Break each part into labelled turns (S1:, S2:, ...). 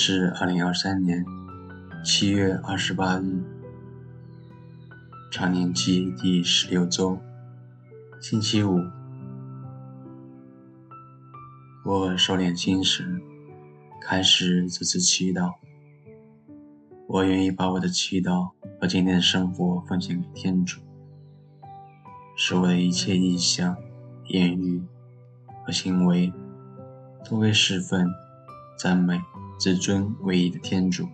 S1: 是二零二三年七月二十八日，常年期第十六周，星期五。我收敛心神，开始这次祈祷。我愿意把我的祈祷和今天的生活奉献给天主，使我的一切意向、言语和行为都为侍奉、赞美至尊唯一的天主。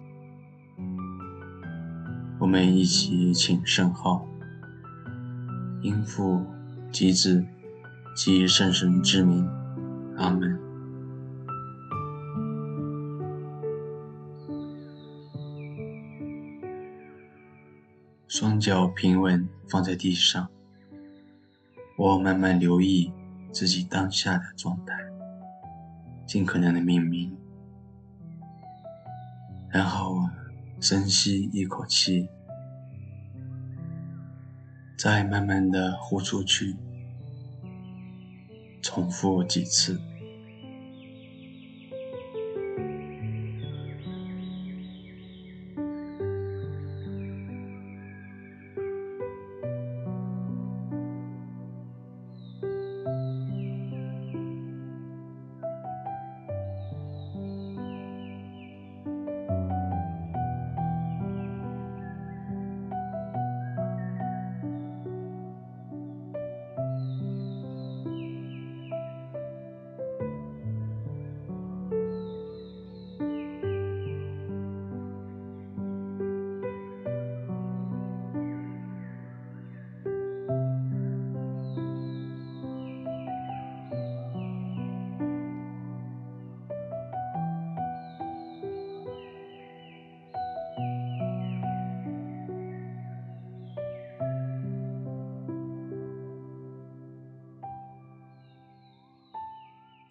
S1: 我们一起请圣号，因父及子及圣神之名，阿门。双脚平稳放在地上，我慢慢留意自己当下的状态，尽可能的命名，然后深吸一口气，再慢慢的呼出去，重复几次。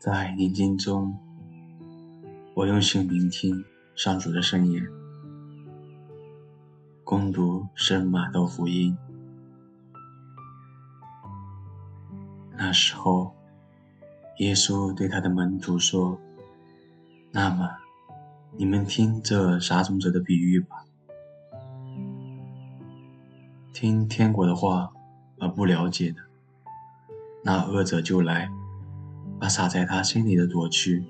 S1: 在宁静中，我用心聆听上主的圣言，攻读圣马窦福音。那时候，耶稣对他的门徒说：“那么，你们听这撒种者的比喻吧。听天国的话而不了解的，那恶者就来。”把撒在他心里的夺去，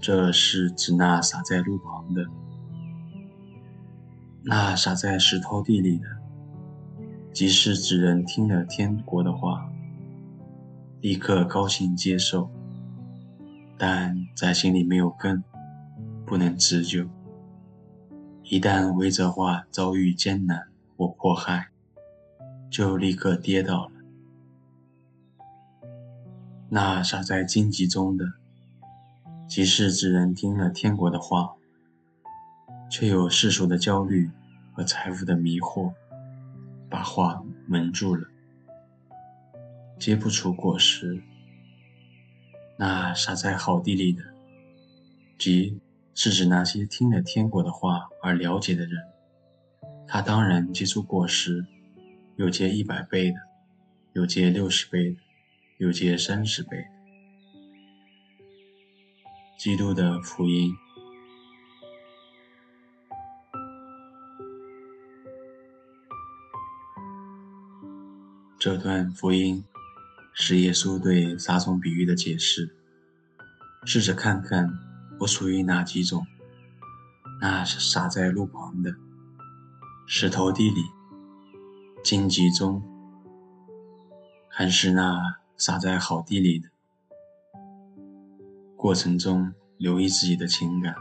S1: 这是指那撒在路旁的，那撒在石头地里的，即是指人听了天国的话，立刻高兴接受，但在心里没有根，不能持久。一旦为这话遭遇艰难或迫害，就立刻跌倒了。那撒在荆棘中的，即是指人听了天国的话，却有世俗的焦虑和财富的迷惑，把话蒙住了，结不出果实。那撒在好地里的，即是指那些听了天国的话而了解的人，他当然结出果实，有结一百倍的，有结六十倍的。有结三十倍。基督的福音。这段福音是耶稣对撒种比喻的解释，试着看看我属于哪几种：那是撒在路旁的、石头地里、荆棘中，还是那撒在好地里的，过程中留意自己的情感。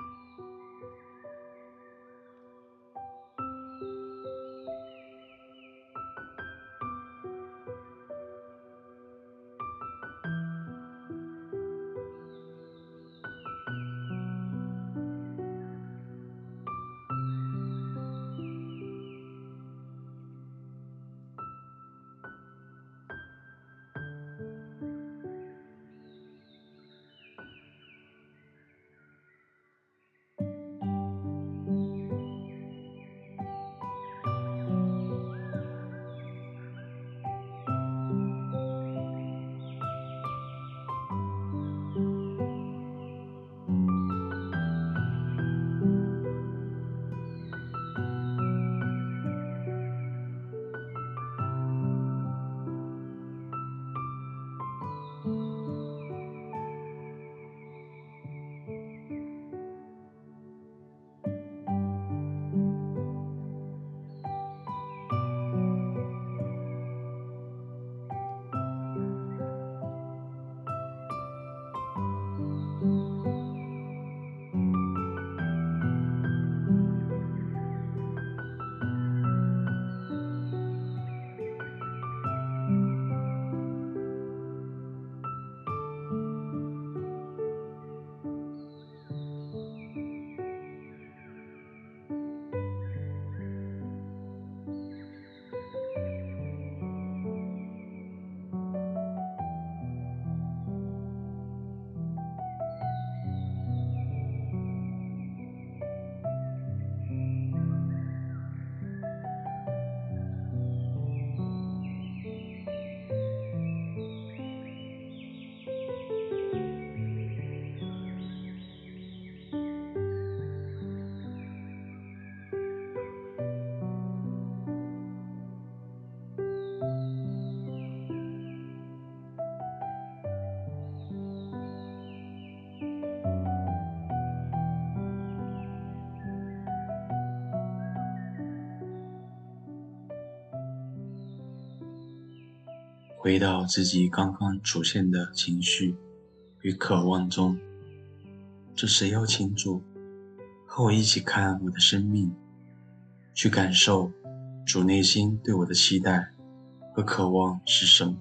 S1: 回到自己刚刚出现的情绪与渴望中。这时，邀请主和我一起看我的生命，去感受主内心对我的期待和渴望是什么。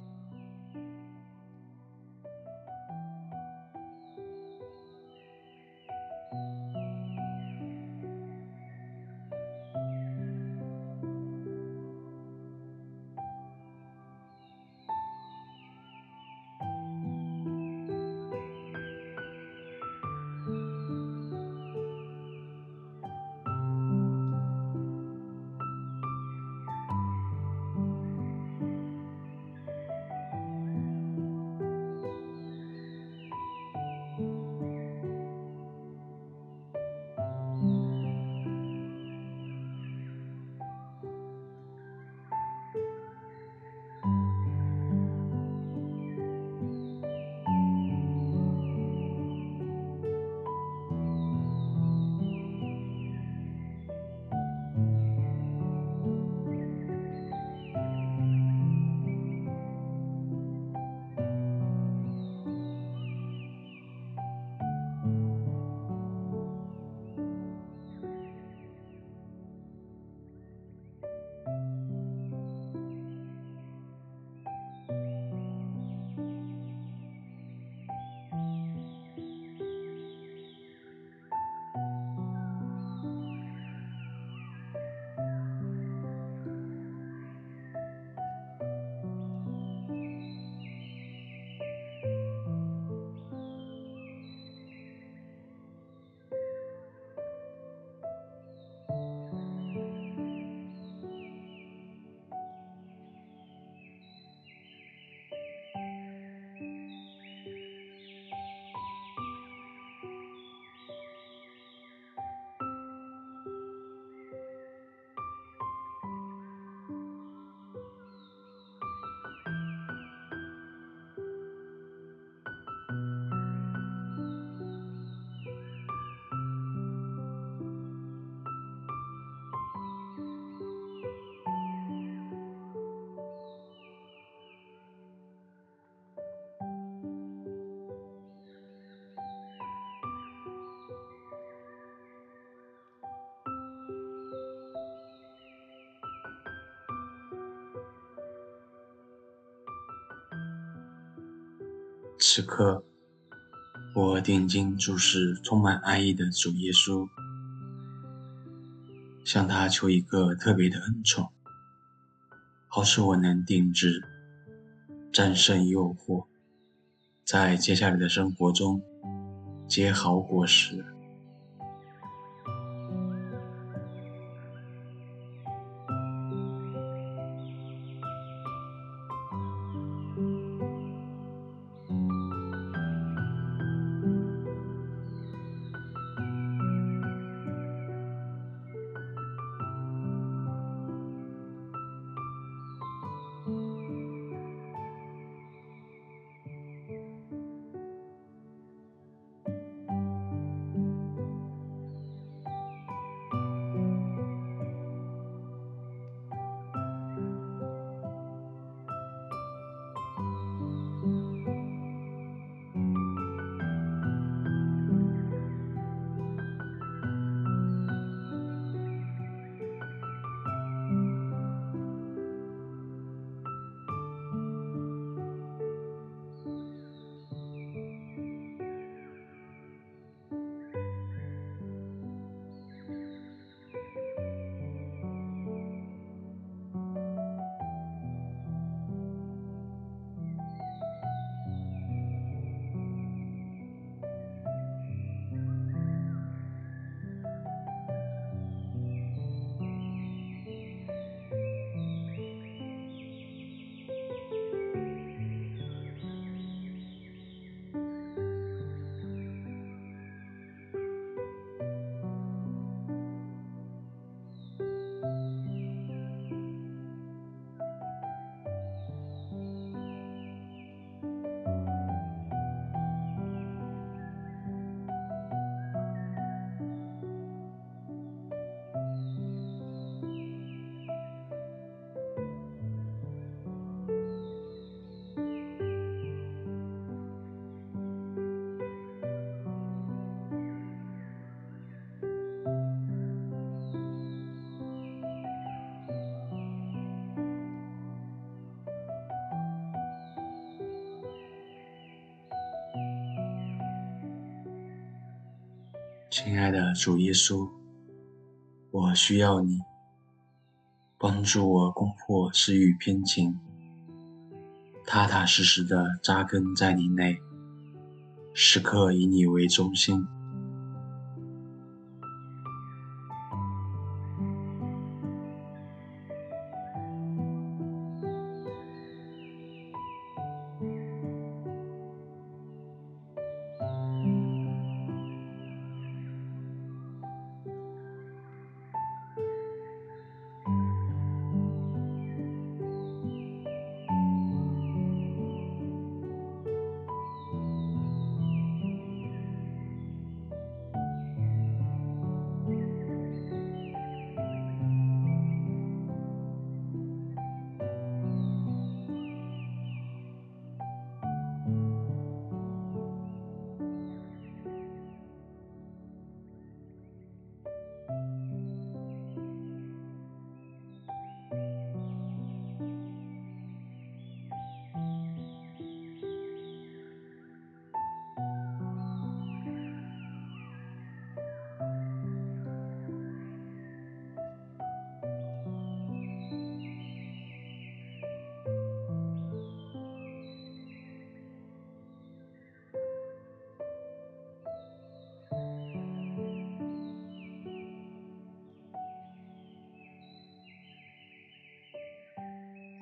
S1: 此刻，我定睛注视充满爱意的主耶稣，向他求一个特别的恩宠，好使我能定制，战胜诱惑，在接下来的生活中结好果实。亲爱的主耶稣，我需要你帮助我攻破私欲偏情，踏踏实实的扎根在你内，时刻以你为中心。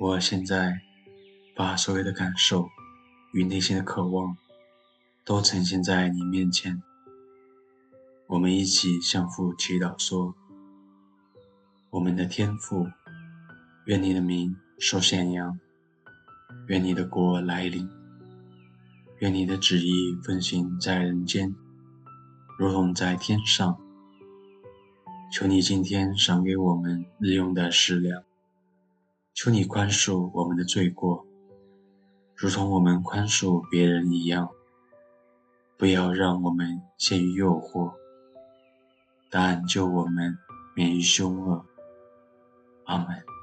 S1: 我现在把所有的感受与内心的渴望都呈现在你面前。我们一起向父祈祷说：“我们的天父，愿你的名受显扬，愿你的国来临，愿你的旨意奉行在人间，如同在天上。求你今天赏给我们日用的食粮。”求你宽恕我们的罪过，如同我们宽恕别人一样。不要让我们陷于诱惑，但救我们免于凶恶。阿门。